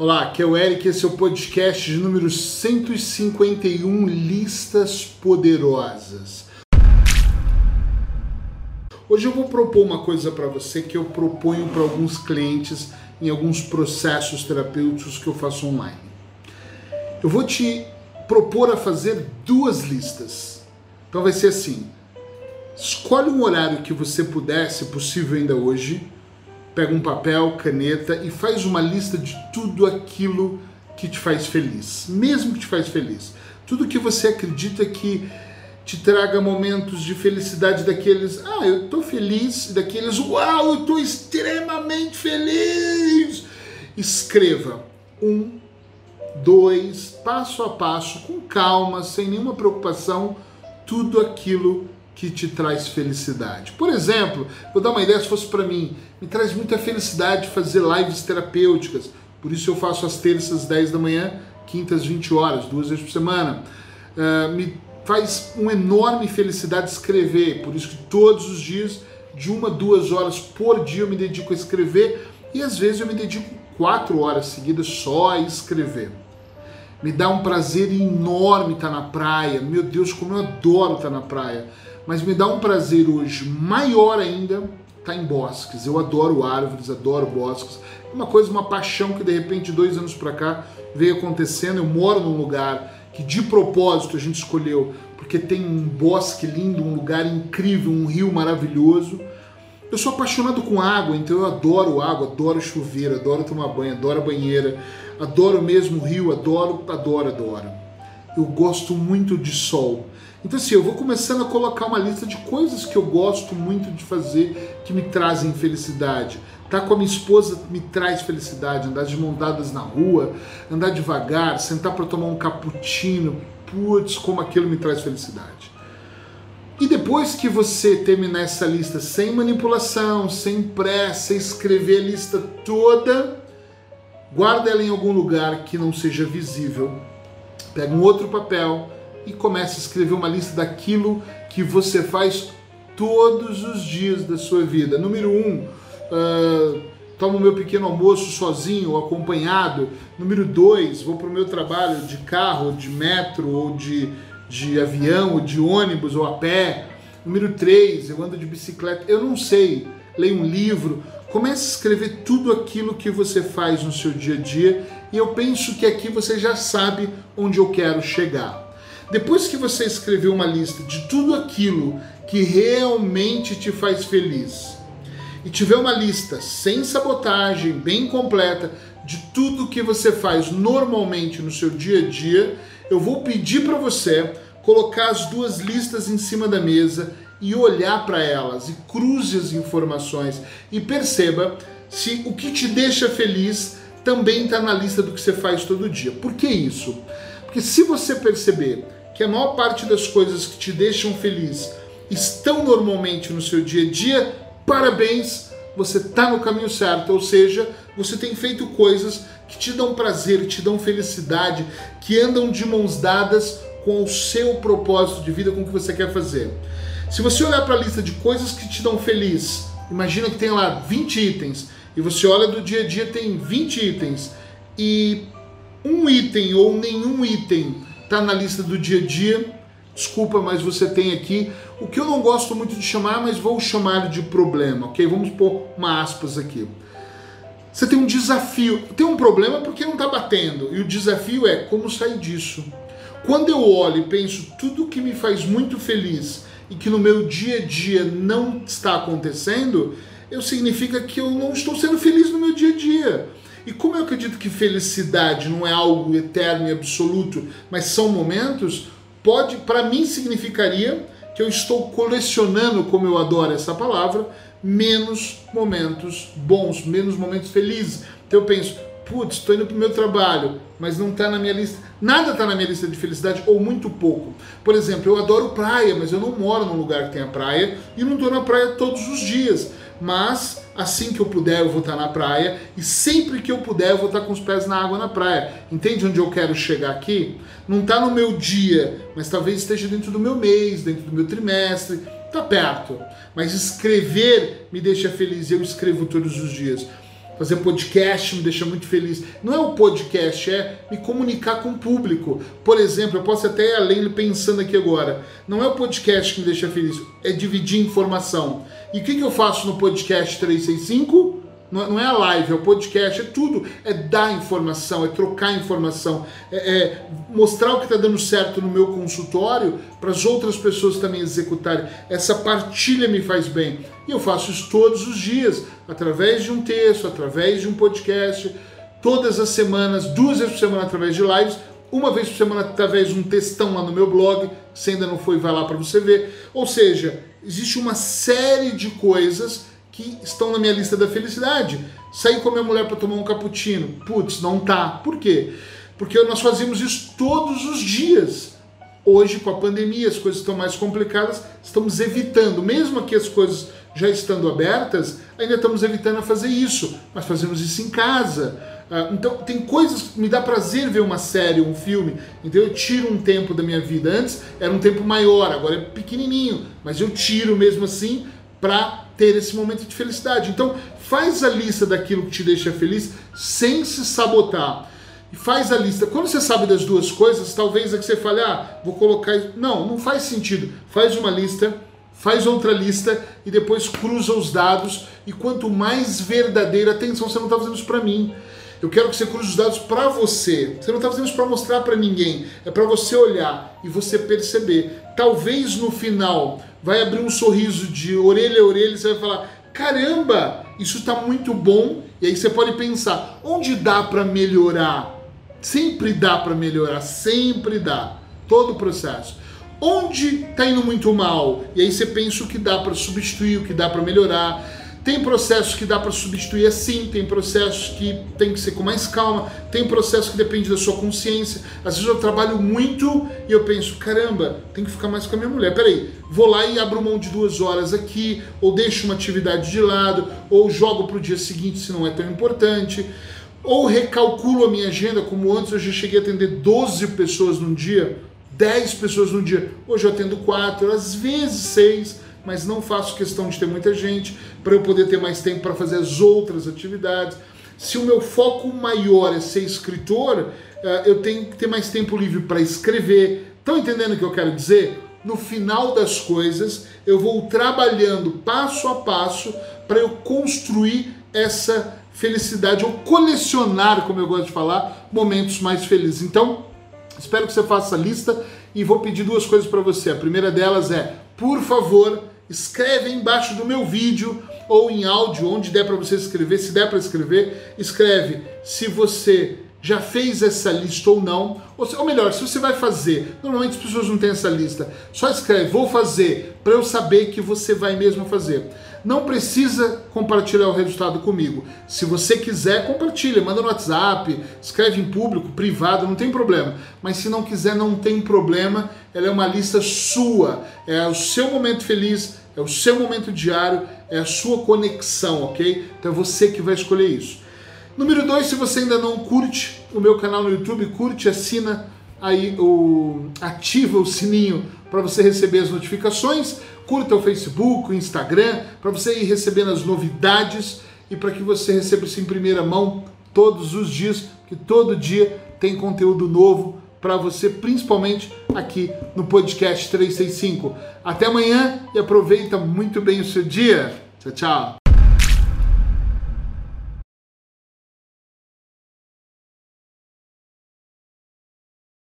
Olá, aqui é o Eric, esse é o podcast de número 151 Listas Poderosas. Hoje eu vou propor uma coisa para você que eu proponho para alguns clientes em alguns processos terapêuticos que eu faço online. Eu vou te propor a fazer duas listas. Então vai ser assim: escolhe um horário que você puder, se possível ainda hoje pega um papel, caneta e faz uma lista de tudo aquilo que te faz feliz, mesmo que te faz feliz. Tudo que você acredita que te traga momentos de felicidade daqueles, ah, eu tô feliz, daqueles, uau, eu tô extremamente feliz. Escreva um, dois, passo a passo, com calma, sem nenhuma preocupação, tudo aquilo que te traz felicidade. Por exemplo, vou dar uma ideia se fosse para mim, me traz muita felicidade fazer lives terapêuticas. Por isso eu faço às terças 10 da manhã, quintas 20 horas, duas vezes por semana. Uh, me faz uma enorme felicidade escrever, por isso que todos os dias, de uma, duas horas por dia eu me dedico a escrever e às vezes eu me dedico quatro horas seguidas só a escrever. Me dá um prazer enorme estar na praia. Meu Deus, como eu adoro estar na praia mas me dá um prazer hoje maior ainda estar tá em bosques. Eu adoro árvores, adoro bosques. Uma coisa, uma paixão que de repente, dois anos para cá, veio acontecendo. Eu moro num lugar que de propósito a gente escolheu, porque tem um bosque lindo, um lugar incrível, um rio maravilhoso. Eu sou apaixonado com água, então eu adoro água, adoro chuveiro, adoro tomar banho, adoro banheira, adoro mesmo o rio, adoro, adoro, adoro. Eu gosto muito de sol. Então, assim, eu vou começando a colocar uma lista de coisas que eu gosto muito de fazer que me trazem felicidade. Estar tá com a minha esposa me traz felicidade, andar de mão dadas na rua, andar devagar, sentar para tomar um cappuccino, putz, como aquilo me traz felicidade. E depois que você terminar essa lista sem manipulação, sem pressa, escrever a lista toda, guarda ela em algum lugar que não seja visível. Pega um outro papel, e comece a escrever uma lista daquilo que você faz todos os dias da sua vida. Número um, uh, tomo meu pequeno almoço sozinho acompanhado. Número dois, vou para o meu trabalho de carro, de metro ou de, de avião, ou de ônibus ou a pé. Número três, eu ando de bicicleta. Eu não sei, leio um livro. Comece a escrever tudo aquilo que você faz no seu dia a dia e eu penso que aqui você já sabe onde eu quero chegar. Depois que você escreveu uma lista de tudo aquilo que realmente te faz feliz e tiver uma lista sem sabotagem, bem completa de tudo que você faz normalmente no seu dia a dia, eu vou pedir para você colocar as duas listas em cima da mesa e olhar para elas e cruze as informações e perceba se o que te deixa feliz também está na lista do que você faz todo dia. Por que isso? Porque se você perceber que a maior parte das coisas que te deixam feliz estão normalmente no seu dia a dia, parabéns, você está no caminho certo. Ou seja, você tem feito coisas que te dão prazer, te dão felicidade, que andam de mãos dadas com o seu propósito de vida, com o que você quer fazer. Se você olhar para a lista de coisas que te dão feliz, imagina que tem lá 20 itens, e você olha do dia a dia tem 20 itens, e um item ou nenhum item está na lista do dia a dia. Desculpa, mas você tem aqui o que eu não gosto muito de chamar, mas vou chamar de problema, ok? Vamos pôr uma aspas aqui. Você tem um desafio, tem um problema porque não está batendo, e o desafio é como sair disso. Quando eu olho e penso tudo que me faz muito feliz e que no meu dia a dia não está acontecendo, eu significa que eu não estou sendo feliz no meu dia a dia. E como eu acredito que felicidade não é algo eterno e absoluto, mas são momentos, pode, para mim significaria que eu estou colecionando, como eu adoro essa palavra, menos momentos bons, menos momentos felizes. Então eu penso, putz, estou indo para o meu trabalho, mas não está na minha lista. Nada está na minha lista de felicidade, ou muito pouco. Por exemplo, eu adoro praia, mas eu não moro num lugar que tenha praia e não estou na praia todos os dias mas assim que eu puder eu vou estar na praia e sempre que eu puder eu vou estar com os pés na água na praia. Entende onde eu quero chegar aqui? Não está no meu dia, mas talvez esteja dentro do meu mês, dentro do meu trimestre, está perto. Mas escrever me deixa feliz, eu escrevo todos os dias. Fazer podcast me deixa muito feliz. Não é o podcast, é me comunicar com o público. Por exemplo, eu posso até ir além pensando aqui agora. Não é o podcast que me deixa feliz, é dividir informação. E o que, que eu faço no podcast 365? Não é a live, é o podcast, é tudo. É dar informação, é trocar informação, é, é mostrar o que está dando certo no meu consultório para as outras pessoas também executarem. Essa partilha me faz bem. E eu faço isso todos os dias, através de um texto, através de um podcast, todas as semanas, duas vezes por semana através de lives, uma vez por semana através de um textão lá no meu blog. Se ainda não foi, vai lá para você ver. Ou seja, existe uma série de coisas que estão na minha lista da felicidade. Sair com a minha mulher para tomar um cappuccino. Putz, não tá. Por quê? Porque nós fazemos isso todos os dias. Hoje, com a pandemia, as coisas estão mais complicadas, estamos evitando, mesmo que as coisas já estando abertas, ainda estamos evitando fazer isso, mas fazemos isso em casa. Ah, então, tem coisas que me dá prazer ver uma série, um filme, então eu tiro um tempo da minha vida. Antes era um tempo maior, agora é pequenininho, mas eu tiro mesmo assim para ter esse momento de felicidade. Então, faz a lista daquilo que te deixa feliz sem se sabotar. E faz a lista. Quando você sabe das duas coisas, talvez é que você fale, ah, vou colocar. Não, não faz sentido. Faz uma lista, faz outra lista e depois cruza os dados. E quanto mais verdadeira, atenção, você não está fazendo isso para mim. Eu quero que você cruze os dados para você. Você não está fazendo isso para mostrar para ninguém. É para você olhar e você perceber. Talvez no final vai abrir um sorriso de orelha a orelha você vai falar: caramba, isso está muito bom. E aí você pode pensar: onde dá para melhorar? Sempre dá para melhorar, sempre dá. Todo o processo. Onde está indo muito mal? E aí você pensa o que dá para substituir, o que dá para melhorar tem processos que dá para substituir assim, tem processos que tem que ser com mais calma, tem processo que depende da sua consciência. Às vezes eu trabalho muito e eu penso, caramba, tem que ficar mais com a minha mulher. Peraí, vou lá e abro mão de duas horas aqui, ou deixo uma atividade de lado, ou jogo para o dia seguinte se não é tão importante, ou recalculo a minha agenda, como antes eu já cheguei a atender 12 pessoas num dia, 10 pessoas num dia, hoje eu atendo 4, às vezes 6 mas não faço questão de ter muita gente para eu poder ter mais tempo para fazer as outras atividades. Se o meu foco maior é ser escritor, eh, eu tenho que ter mais tempo livre para escrever. Estão entendendo o que eu quero dizer? No final das coisas, eu vou trabalhando passo a passo para eu construir essa felicidade ou colecionar, como eu gosto de falar, momentos mais felizes. Então, espero que você faça a lista e vou pedir duas coisas para você. A primeira delas é, por favor, escreve embaixo do meu vídeo ou em áudio, onde der para você escrever, se der para escrever, escreve se você já fez essa lista ou não, ou, ou, melhor, se você vai fazer. Normalmente as pessoas não têm essa lista. Só escreve, vou fazer, para eu saber que você vai mesmo fazer. Não precisa compartilhar o resultado comigo. Se você quiser, compartilha, manda no WhatsApp, escreve em público, privado, não tem problema. Mas se não quiser, não tem problema. Ela é uma lista sua, é o seu momento feliz, é o seu momento diário, é a sua conexão, ok? Então é você que vai escolher isso. Número dois, se você ainda não curte o meu canal no YouTube, curte, assina aí o ativa o sininho para você receber as notificações, curta o Facebook, o Instagram, para você ir recebendo as novidades e para que você receba isso em primeira mão todos os dias, que todo dia tem conteúdo novo para você, principalmente aqui no podcast 365. Até amanhã e aproveita muito bem o seu dia. Tchau, tchau.